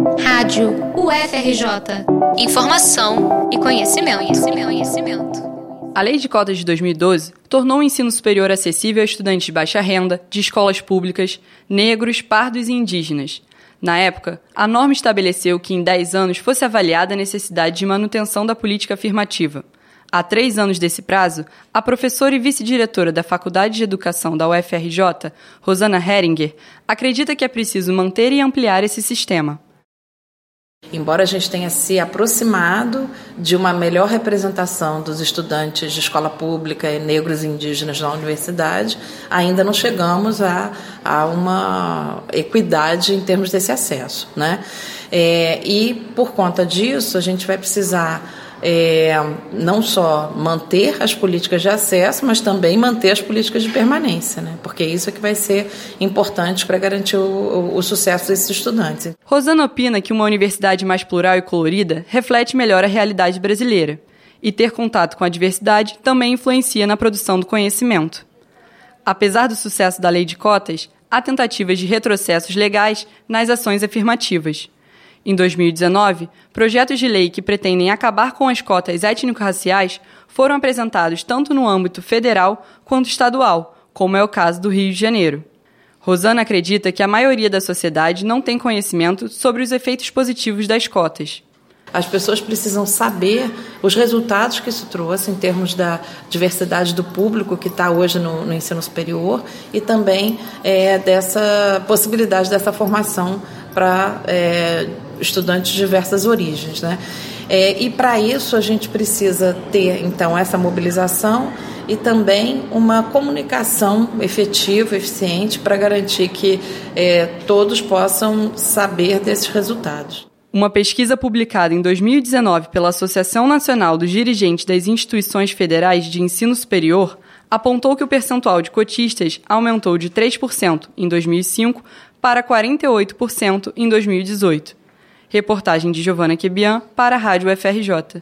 Rádio UFRJ. Informação e conhecimento, conhecimento, conhecimento. A Lei de Cotas de 2012 tornou o ensino superior acessível a estudantes de baixa renda, de escolas públicas, negros, pardos e indígenas. Na época, a norma estabeleceu que em 10 anos fosse avaliada a necessidade de manutenção da política afirmativa. Há três anos desse prazo, a professora e vice-diretora da Faculdade de Educação da UFRJ, Rosana Heringer, acredita que é preciso manter e ampliar esse sistema. Embora a gente tenha se aproximado de uma melhor representação dos estudantes de escola pública e negros e indígenas na universidade, ainda não chegamos a, a uma equidade em termos desse acesso. Né? É, e por conta disso, a gente vai precisar é, não só manter as políticas de acesso, mas também manter as políticas de permanência, né? porque isso é que vai ser importante para garantir o, o, o, sucesso desses estudantes. Rosana opina que uma universidade mais plural e colorida reflete melhor a realidade brasileira, e ter contato com a diversidade também influencia na produção do conhecimento. Apesar do sucesso da lei de cotas, há tentativas de retrocessos legais nas ações afirmativas. Em 2019, projetos de lei que pretendem acabar com as cotas étnico-raciais foram apresentados tanto no âmbito federal quanto estadual, como é o caso do Rio de Janeiro. Rosana acredita que a maioria da sociedade não tem conhecimento sobre os efeitos positivos das cotas. As pessoas precisam saber os resultados que isso trouxe em termos da diversidade do público que está hoje no, no, ensino superior e também é, dessa possibilidade dessa formação para é, estudantes de diversas origens. Né? É, e para isso a gente precisa ter então essa mobilização e também uma comunicação efetiva, eficiente, para garantir que é, todos possam saber desses resultados. Uma pesquisa publicada em 2019 pela Associação Nacional dos Dirigentes das Instituições Federais de Ensino Superior apontou que o percentual de cotistas aumentou de 3% em 2005 para 48% em 2018. Reportagem de Giovana Quebian para a Rádio FRJ.